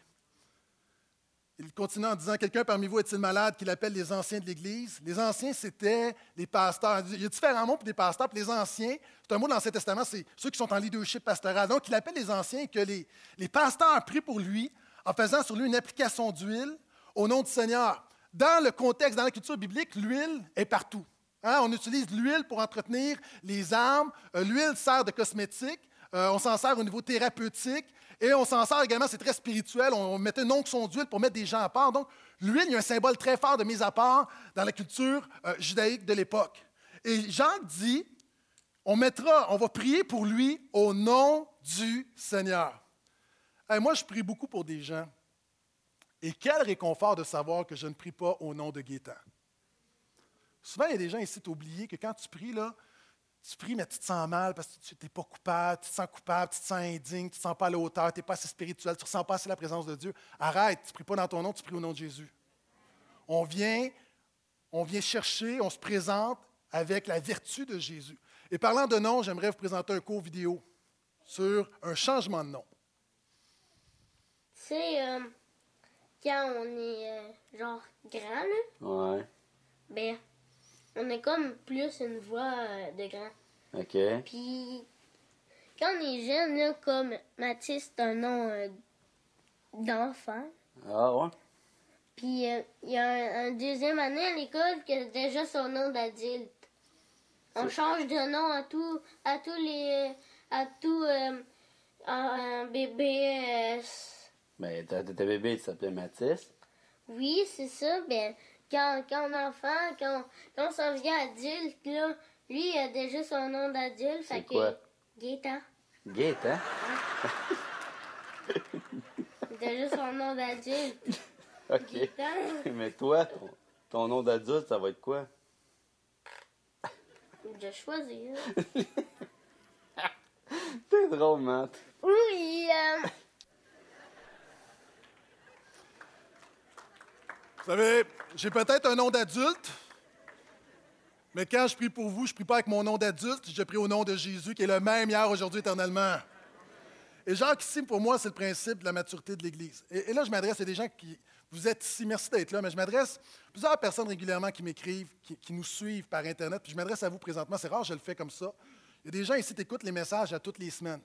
S1: Il continue en disant Quelqu'un parmi vous est-il malade qu'il appelle les anciens de l'Église? Les anciens, c'était les pasteurs. Il y a différents mots pour des pasteurs. Puis les anciens, c'est un mot dans l'Ancien Testament, c'est ceux qui sont en leadership pastoral. Donc, il appelle les anciens et que les, les pasteurs prient pour lui en faisant sur lui une application d'huile au nom du Seigneur. Dans le contexte, dans la culture biblique, l'huile est partout. Hein, on utilise l'huile pour entretenir les armes. Euh, l'huile sert de cosmétique. Euh, on s'en sert au niveau thérapeutique. Et on s'en sert également, c'est très spirituel. On mettait une onction d'huile pour mettre des gens à part. Donc, l'huile, il y a un symbole très fort de mise à part dans la culture euh, judaïque de l'époque. Et Jacques dit, on mettra, on va prier pour lui au nom du Seigneur. moi, je prie beaucoup pour des gens. Et quel réconfort de savoir que je ne prie pas au nom de Gaétan. Souvent, il y a des gens ici, oublié que quand tu pries, là, tu pries, mais tu te sens mal parce que tu n'es pas coupable, tu te sens coupable, tu te sens indigne, tu ne te sens pas à la hauteur, tu n'es pas assez spirituel, tu ne ressens pas assez la présence de Dieu. Arrête, tu ne pries pas dans ton nom, tu pries au nom de Jésus. On vient, on vient chercher, on se présente avec la vertu de Jésus. Et parlant de nom, j'aimerais vous présenter un court vidéo sur un changement de nom.
S3: C'est euh, quand on est euh, genre grand,
S4: Ouais.
S3: Ben, on est comme plus une voix euh, de grand.
S4: OK.
S3: Puis, quand on est jeune, là, comme Mathis, c'est un nom euh, d'enfant.
S4: Ah ouais?
S3: Puis, euh, il y a un, deuxième année à l'école qui a déjà son nom d'adulte. On change de nom à tout, à tous les, à tout un bébé.
S4: Ben, ta, bébé, il s'appelait Mathis?
S3: Oui, c'est ça. Ben, quand, quand on est enfant, quand, quand on s'en vient adulte, là, lui, il a déjà son nom d'adulte.
S4: C'est quoi?
S3: Que, Gaétan.
S4: Gaétan?
S3: il a déjà son nom d'adulte. *laughs*
S4: OK. Gaétan. Mais toi, ton, nom d'adulte, ça va être quoi?
S3: Je choisir.
S4: C'est drôle, Matt.
S3: Oui, euh...
S1: Vous savez, j'ai peut-être un nom d'adulte, mais quand je prie pour vous, je ne prie pas avec mon nom d'adulte, je prie au nom de Jésus qui est le même hier, aujourd'hui, éternellement. Et Jacques, ici, pour moi, c'est le principe de la maturité de l'Église. Et, là, je m'adresse à des gens qui. Vous êtes ici, merci d'être là, mais je m'adresse à plusieurs personnes régulièrement qui m'écrivent, qui, nous suivent par Internet, puis je m'adresse à vous présentement. C'est rare, je le fais comme ça. Il y a des gens ici qui écoutent les messages à toutes les semaines.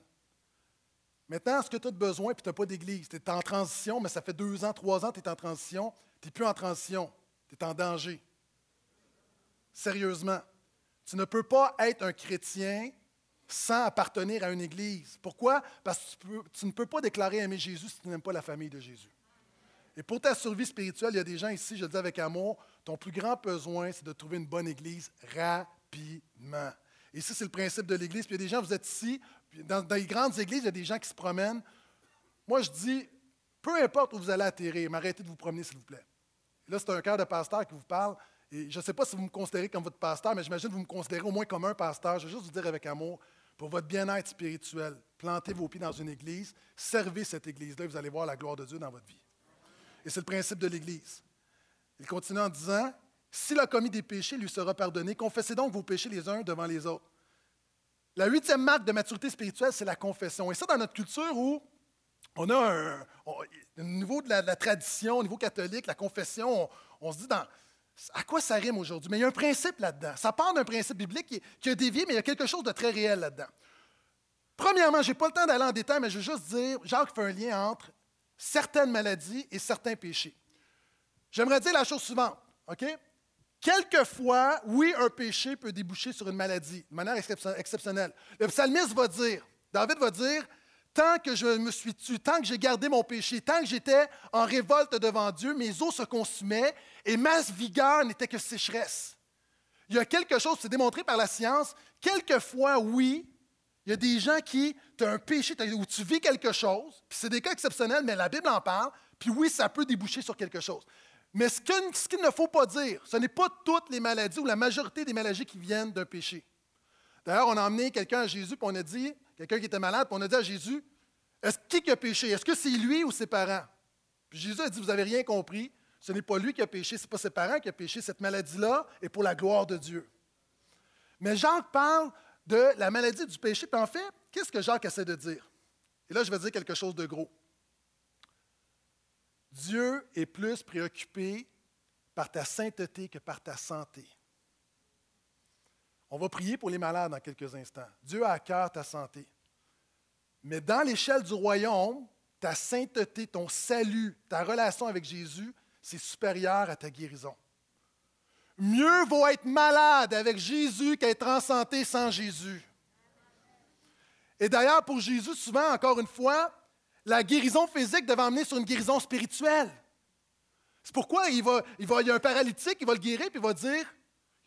S1: Maintenant, est-ce que tu as besoin, puis tu n'as pas d'église? Tu es en transition, mais ça fait deux ans, trois ans que tu es en transition. Tu n'es plus en transition. Tu es en danger. Sérieusement. Tu ne peux pas être un chrétien sans appartenir à une église. Pourquoi? Parce que tu, ne peux pas déclarer aimer Jésus si tu n'aimes pas la famille de Jésus. Et pour ta survie spirituelle, il y a des gens ici, je le dis avec amour, ton plus grand besoin, c'est de trouver une bonne église rapidement. Et ça, c'est le principe de l'église. Puis il y a des gens, vous êtes ici, dans, dans les grandes églises, il y a des gens qui se promènent. Moi, je dis, peu importe où vous allez atterrir, mais arrêtez de vous promener, s'il vous plaît. Là, c'est un cœur de pasteur qui vous parle. Et je ne sais pas si vous me considérez comme votre pasteur, mais j'imagine que vous me considérez au moins comme un pasteur. Je veux juste vous dire avec amour, pour votre bien-être spirituel, plantez vos pieds dans une église, servez cette église-là, et vous allez voir la gloire de Dieu dans votre vie. Et c'est le principe de l'Église. Il continue en disant S'il a commis des péchés, lui sera pardonné. Confessez donc vos péchés les uns devant les autres. La huitième marque de maturité spirituelle, c'est la confession. Et ça, dans notre culture où on a un, au niveau de la, tradition, au niveau catholique, la confession, on, se dit à quoi ça rime aujourd'hui? Mais il y a un principe là-dedans. Ça part d'un principe biblique qui, qui, a dévié, mais il y a quelque chose de très réel là-dedans. Premièrement, je n'ai pas le temps d'aller en détail, mais je veux juste dire, Jacques fait un lien entre certaines maladies et certains péchés. J'aimerais dire la chose suivante, OK? Quelquefois, oui, un péché peut déboucher sur une maladie de manière exceptionnelle. Le psalmiste va dire, David va dire, tant que je me suis tué, tant que j'ai gardé mon péché, tant que j'étais en révolte devant Dieu, mes os se consumaient et ma vigueur n'était que sécheresse. Il y a quelque chose, c'est démontré par la science, quelquefois, oui, il y a des gens qui, tu as un péché où tu vis quelque chose, puis c'est des cas exceptionnels, mais la Bible en parle, puis oui, ça peut déboucher sur quelque chose. Mais ce qu'il ne faut pas dire, ce n'est pas toutes les maladies ou la majorité des maladies qui viennent d'un péché. D'ailleurs, on a emmené quelqu'un à Jésus, puis on a dit, quelqu'un qui était malade, puis on a dit à Jésus, est-ce qui a péché? Est-ce que c'est lui ou ses parents? Puis Jésus a dit, vous n'avez rien compris. Ce n'est pas lui qui a péché, ce n'est pas ses parents qui ont péché. Cette maladie-là est pour la gloire de Dieu. Mais Jacques parle de la maladie du péché. Puis en fait, qu'est-ce que Jacques essaie de dire? Et là, je vais dire quelque chose de gros. Dieu est plus préoccupé par ta sainteté que par ta santé. On va prier pour les malades dans quelques instants. Dieu a à cœur ta santé. Mais dans l'échelle du royaume, ta sainteté, ton salut, ta relation avec Jésus, c'est supérieur à ta guérison. Mieux vaut être malade avec Jésus qu'être en santé sans Jésus. Et d'ailleurs, pour Jésus, souvent, encore une fois, la guérison physique devait emmener sur une guérison spirituelle. C'est pourquoi il, va, il, y a un paralytique, il va le guérir, puis il va dire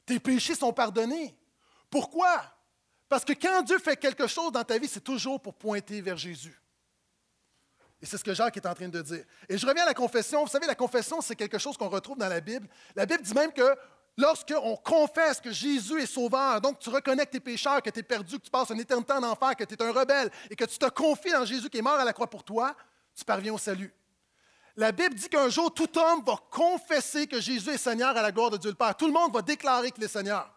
S1: Tes péchés sont pardonnés. Pourquoi? Parce que quand Dieu fait quelque chose dans ta vie, c'est toujours pour pointer vers Jésus. Et c'est ce que Jacques est en train de dire. Et je reviens à la confession. Vous savez, la confession, c'est quelque chose qu'on retrouve dans la Bible. La Bible dit même que lorsqu'on confesse que Jésus est sauveur, donc tu reconnais que tu es pécheur, que tu es perdu, que tu passes un éternité en enfer, que tu es un rebelle et que tu te confies dans Jésus qui est mort à la croix pour toi, tu parviens au salut. La Bible dit qu'un jour, tout homme va confesser que Jésus est Seigneur à la gloire de Dieu le Père. Tout le monde va déclarer qu'il est Seigneur.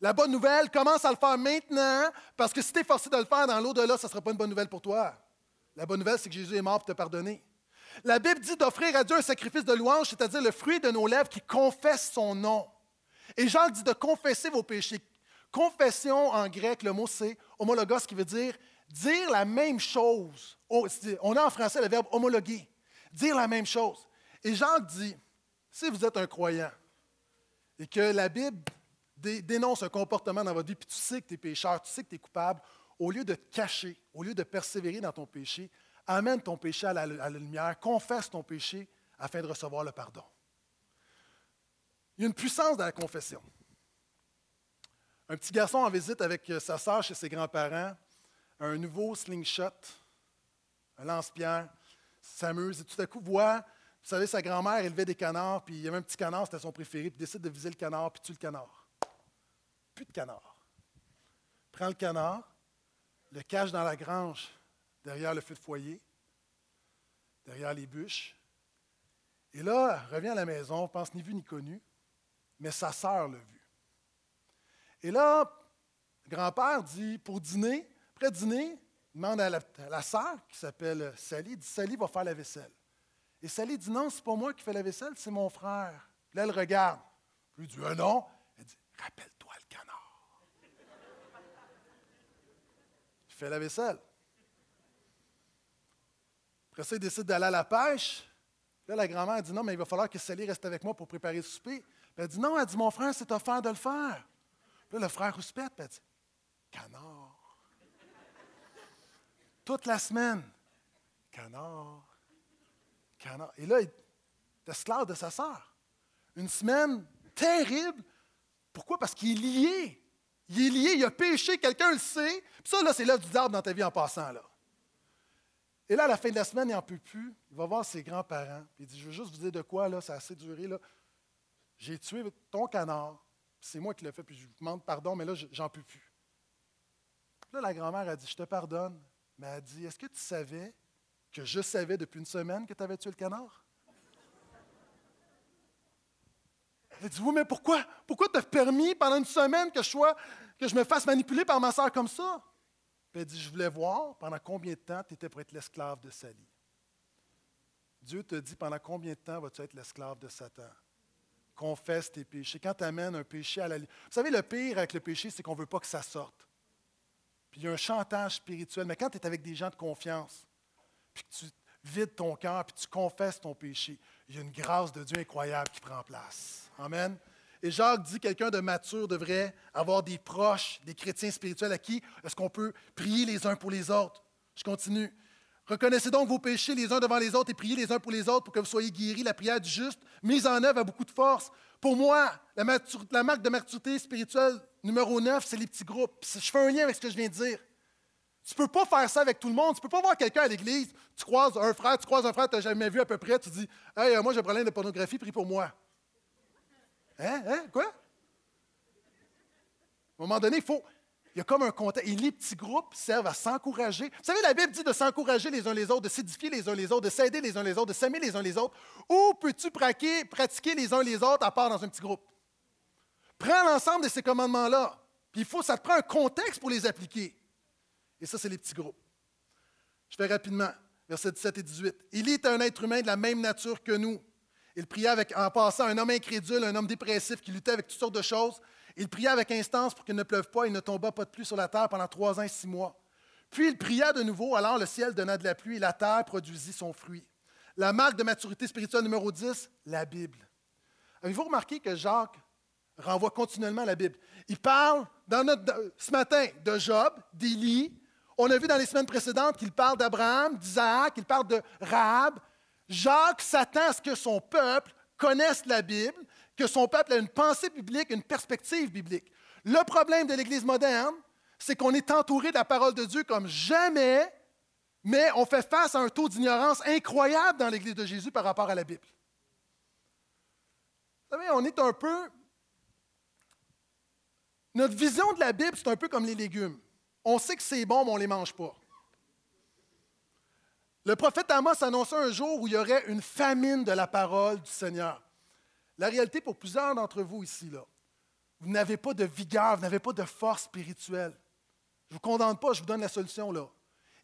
S1: La bonne nouvelle, commence à le faire maintenant, parce que si tu es forcé de le faire dans l'au-delà, ça ne sera pas une bonne nouvelle pour toi. La bonne nouvelle, c'est que Jésus est mort pour te pardonner. La Bible dit d'offrir à Dieu un sacrifice de louange, c'est-à-dire le fruit de nos lèvres qui confesse son nom. Et Jean dit de confesser vos péchés. Confession en grec, le mot c'est homologos, qui veut dire dire la même chose. On a en français le verbe homologuer, dire la même chose. Et Jean dit, si vous êtes un croyant et que la Bible dénonce un comportement dans votre vie, puis tu sais que tu es pécheur, tu sais que tu es coupable, au lieu de te cacher, au lieu de persévérer dans ton péché, amène ton péché à la, lumière, confesse ton péché afin de recevoir le pardon. Il y a une puissance dans la confession. Un petit garçon en visite avec euh, sa sœur chez ses grands-parents, un nouveau slingshot, un lance-pierre, s'amuse et tout à coup voit, vous savez, sa grand-mère élevait des canards, puis il y avait un petit canard, c'était son préféré, puis décide de viser le canard, puis tue le canard. Plus de canard. Prend le canard, le cache dans la grange derrière le feu de foyer, derrière les bûches. Et là, revient à la maison, pense ni vu ni connu, mais sa sœur l'a vu. Et là, grand-père dit, pour dîner, après dîner, demande à la, sœur, qui s'appelle Sally, dit, Sally va faire la vaisselle. Et Sally dit, non, c'est pas moi qui fais la vaisselle, c'est mon frère. Là, elle regarde. Puis il dit, ah non? Elle dit, rappelle-toi le canard. Il fait la vaisselle. Après ça, il décide d'aller à la pêche. Là, la grand-mère dit non, mais il va falloir que Sally reste avec moi pour préparer le souper. elle dit non, elle dit mon frère, c'est offert de le faire. Puis là, le frère rouspète, puis elle dit canard. Toute la semaine, canard, canard. Et là, il est esclave de sa sœur. Une semaine terrible. Pourquoi? Parce qu'il est lié. Il est lié, il a péché, quelqu'un le sait. Puis ça, là, c'est l'œuvre du diable dans ta vie en passant. là. Et là, à la fin de la semaine, il n'en peut plus. Il va voir ses grands-parents. Il dit Je veux juste vous dire de quoi, là, ça a assez duré. Là. J'ai tué ton canard. C'est moi qui l'ai fait, puis je vous demande pardon, mais là, j'en peux plus. Là, la grand-mère a dit Je te pardonne. Mais elle a dit Est-ce que tu savais que je savais depuis une semaine que tu avais tué le canard Elle dit, oui, mais pourquoi? Pourquoi t'as permis pendant une semaine que je, sois, que je me fasse manipuler par ma soeur comme ça? Puis elle dit, je voulais voir pendant combien de temps tu étais pour être l'esclave de Sally. Dieu te dit, pendant combien de temps vas-tu être l'esclave de Satan? Confesse tes péchés. Quand tu amènes un péché à la... Vous savez, le pire avec le péché, c'est qu'on ne veut pas que ça sorte. Puis il y a un chantage spirituel. Mais quand tu es avec des gens de confiance, puis que tu vides ton cœur, puis tu confesses ton péché, il y a une grâce de Dieu incroyable qui prend place. Amen. Et Jacques dit quelqu'un de mature devrait avoir des proches, des chrétiens spirituels à qui est-ce qu'on peut prier les uns pour les autres? Je continue. Reconnaissez donc vos péchés les uns devant les autres et priez les uns pour les autres pour que vous soyez guéris. La prière du juste, mise en œuvre, a beaucoup de force. Pour moi, la, la marque de maturité spirituelle numéro 9, c'est les petits groupes. Je fais un lien avec ce que je viens de dire. Tu ne peux pas faire ça avec tout le monde. Tu ne peux pas voir quelqu'un à l'église, tu croises un frère, tu croises un frère que tu n'as jamais vu à peu près, tu dis Hey, euh, moi j'ai un problème de pornographie, prie pour moi. Hein? Hein? Quoi? À un moment donné, il faut. Il y a comme un contexte. Et les petits groupes servent à s'encourager. Vous savez, la Bible dit de s'encourager les uns les autres, de s'édifier les uns les autres, de s'aider les uns les autres, de s'aimer les uns les autres. Où peux-tu pratiquer, pratiquer les uns les autres à part dans un petit groupe? Prends l'ensemble de ces commandements-là. Puis il faut, ça te prend un contexte pour les appliquer. Et ça, c'est les petits groupes. Je fais rapidement, versets 17 et 18. Il est un être humain de la même nature que nous. Il priait avec, en passant un homme incrédule, un homme dépressif qui luttait avec toutes sortes de choses. Il pria avec instance pour qu'il ne pleuve pas et ne tomba pas de pluie sur la terre pendant trois ans et six mois. Puis il pria de nouveau, alors le ciel donna de la pluie et la terre produisit son fruit. La marque de maturité spirituelle numéro 10, la Bible. Avez-vous remarqué que Jacques renvoie continuellement la Bible? Il parle ce matin de Job, d'Élie, on a vu dans les semaines précédentes qu'il parle d'Abraham, d'Isaac, il parle de Rahab. Jacques s'attend à ce que son peuple connaisse la Bible, que son peuple ait une pensée biblique, une perspective biblique. Le problème de l'Église moderne, c'est qu'on est entouré de la parole de Dieu comme jamais, mais on fait face à un taux d'ignorance incroyable dans l'Église de Jésus par rapport à la Bible. Vous savez, on est un peu... Notre vision de la Bible, c'est un peu comme les légumes on sait que c'est bon, mais on ne les mange pas. Le prophète Amos annonçait un jour où il y aurait une famine de la parole du Seigneur. La réalité pour plusieurs d'entre vous ici, là, vous n'avez pas de vigueur, vous n'avez pas de force spirituelle. Je ne vous condamne pas, je vous donne la solution là.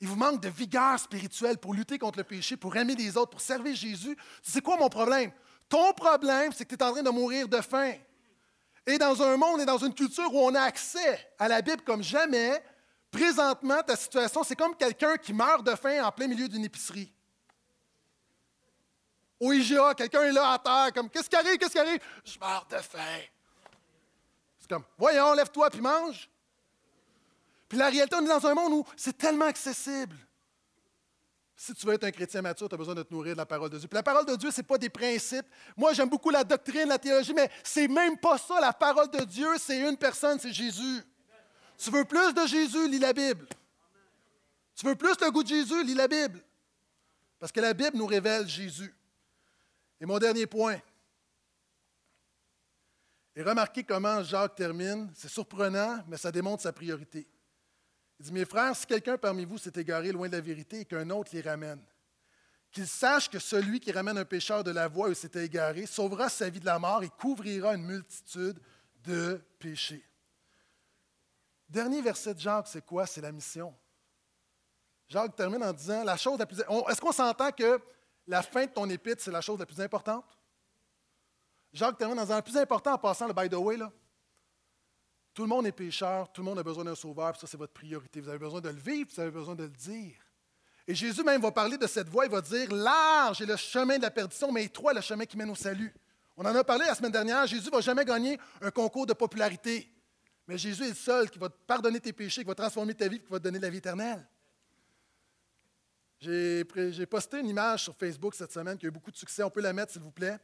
S1: Il vous manque de vigueur spirituelle pour lutter contre le péché, pour aimer les autres, pour servir Jésus. C'est quoi mon problème? Ton problème, c'est que tu es en train de mourir de faim. Et dans un monde et dans une culture où on a accès à la Bible comme jamais, Présentement, ta situation, c'est comme quelqu'un qui meurt de faim en plein milieu d'une épicerie. Au IGA, quelqu'un est là à terre, comme Qu'est-ce qui arrive? Qu'est-ce qui arrive? Je meurs de faim. C'est comme Voyons, lève-toi puis mange. Puis la réalité, on est dans un monde où c'est tellement accessible. Si tu veux être un chrétien mature, tu as besoin de te nourrir de la parole de Dieu. Puis la parole de Dieu, ce n'est pas des principes. Moi, j'aime beaucoup la doctrine, la théologie, mais c'est même pas ça. La parole de Dieu, c'est une personne, c'est Jésus. Tu veux plus de Jésus, lis la Bible. Tu veux plus le goût de Jésus, lis la Bible. Parce que la Bible nous révèle Jésus. Et mon dernier point. Et remarquez comment Jacques termine. C'est surprenant, mais ça démontre sa priorité. Il dit, mes frères, si quelqu'un parmi vous s'est égaré loin de la vérité et qu'un autre l'y ramène, qu'il sache que celui qui ramène un pécheur de la voie où il s'était égaré sauvera sa vie de la mort et couvrira une multitude de péchés. Dernier verset de Jacques, c'est quoi? C'est la mission. Jacques termine en disant la chose la plus. Est-ce qu'on s'entend que la fin de ton épître, c'est la chose la plus importante? Jacques termine en disant le plus important en passant le by the way, là. Tout le monde est pécheur, tout le monde a besoin d'un sauveur, puis ça, c'est votre priorité. Vous avez besoin de le vivre, vous avez besoin de le dire. Et Jésus même va parler de cette voie, il va dire large est le chemin de la perdition, mais étroit est le chemin qui mène au salut. On en a parlé la semaine dernière, Jésus ne va jamais gagner un concours de popularité. Mais Jésus est le seul qui va pardonner tes péchés, qui va transformer ta vie, qui va te donner la vie éternelle. J'ai posté une image sur Facebook cette semaine qui a eu beaucoup de succès. On peut la mettre, s'il vous plaît.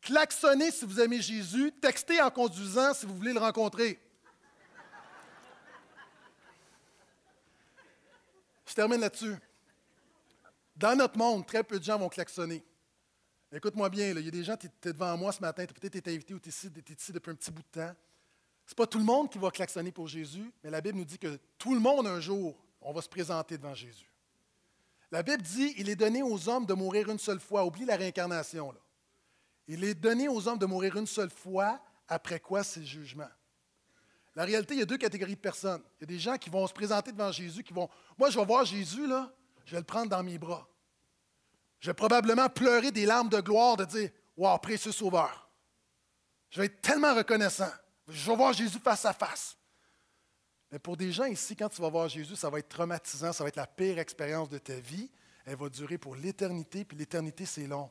S1: Klaxonnez si vous aimez Jésus. Textez en conduisant si vous voulez le rencontrer. Je termine là-dessus. Dans notre monde, très peu de gens vont klaxonner. Écoute-moi bien, il y a des gens, tu es devant moi ce matin, peut-être été invité ou tu ici, depuis un petit bout de temps. Ce n'est pas tout le monde qui va klaxonner pour Jésus, mais la Bible nous dit que tout le monde, un jour, on va se présenter devant Jésus. La Bible dit il est donné aux hommes de mourir une seule fois. Oublie la réincarnation. Il est donné aux hommes de mourir une seule fois, après quoi c'est le jugement. La réalité, il y a deux catégories de personnes. Il y a des gens qui vont se présenter devant Jésus, qui vont. Moi, je vais voir Jésus, là, je vais le prendre dans mes bras. Je vais probablement pleurer des larmes de gloire de dire Waouh, précieux Sauveur. Je vais être tellement reconnaissant. Je vais voir Jésus face à face. Mais pour des gens ici, quand tu vas voir Jésus, ça va être traumatisant, ça va être la pire expérience de ta vie. Elle va durer pour l'éternité, puis l'éternité, c'est long.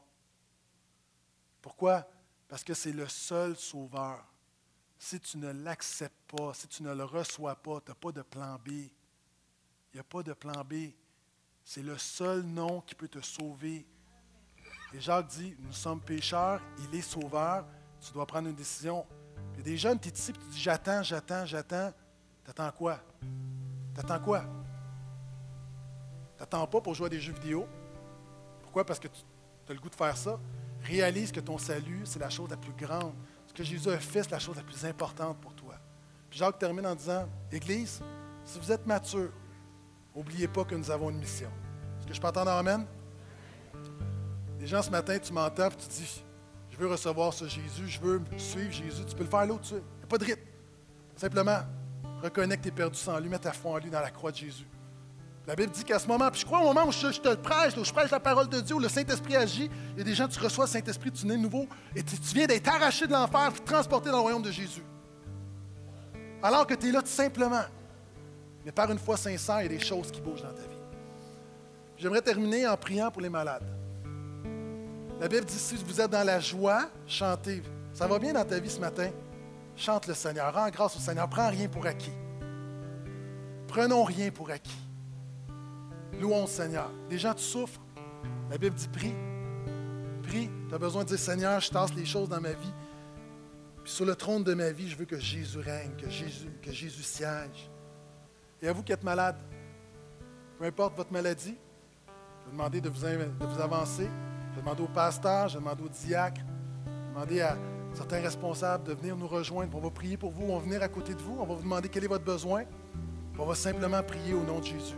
S1: Pourquoi? Parce que c'est le seul sauveur. Si tu ne l'acceptes pas, si tu ne le reçois pas, tu n'as pas de plan B. Il n'y a pas de plan B. C'est le seul nom qui peut te sauver. Et Jacques dit, nous sommes pécheurs, il est sauveur, tu dois prendre une décision. Il y a des jeunes, tu es tu dis, j'attends, j'attends, j'attends. T'attends quoi? T'attends quoi? T'attends pas pour jouer à des jeux vidéo? Pourquoi? Parce que tu as le goût de faire ça. Réalise que ton salut, c'est la chose la plus grande. Ce que Jésus a fait, c'est la chose la plus importante pour toi. Puis Jacques termine en disant, Église, si vous êtes mature, n'oubliez pas que nous avons une mission. Est-ce que je peux entendre Amen? Les gens, ce matin, tu m'entends et tu dis, je veux recevoir ce Jésus, je veux suivre Jésus. Tu peux le faire là où tu. Il n'y a pas de rythme. Simplement, reconnais que tu es perdu sans lui, mets ta foi en lui dans la croix de Jésus. La Bible dit qu'à ce moment, puis je crois au moment où je, te prêche, où je prêche la parole de Dieu, où le Saint-Esprit agit, il y a des gens, tu reçois le Saint-Esprit, tu nais nouveau, et tu, viens d'être arraché de l'enfer, puis transporté dans le royaume de Jésus. Alors que tu es là tout simplement. Mais par une foi sincère, il y a des choses qui bougent dans ta vie. J'aimerais terminer en priant pour les malades. La Bible dit, si vous êtes dans la joie, chantez. Ça va bien dans ta vie ce matin? Chante le Seigneur, rends grâce au Seigneur, prends rien pour acquis. Prenons rien pour acquis. Louons le Seigneur. Des gens, tu souffres. La Bible dit prie. Prie. Tu as besoin de dire Seigneur, je tasse les choses dans ma vie. Puis sur le trône de ma vie, je veux que Jésus règne, que Jésus, que Jésus siège. Et à vous qui êtes malade, peu importe votre maladie, je vais demander de vous, de vous avancer. Je vais demander au pasteur, je vais demander au diacre, je vais demander à certains responsables de venir nous rejoindre. On va prier pour vous, on va venir à côté de vous, on va vous demander quel est votre besoin. On va simplement prier au nom de Jésus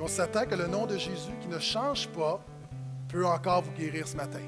S1: on s'attend que le nom de Jésus, qui ne change pas, peut encore vous guérir ce matin.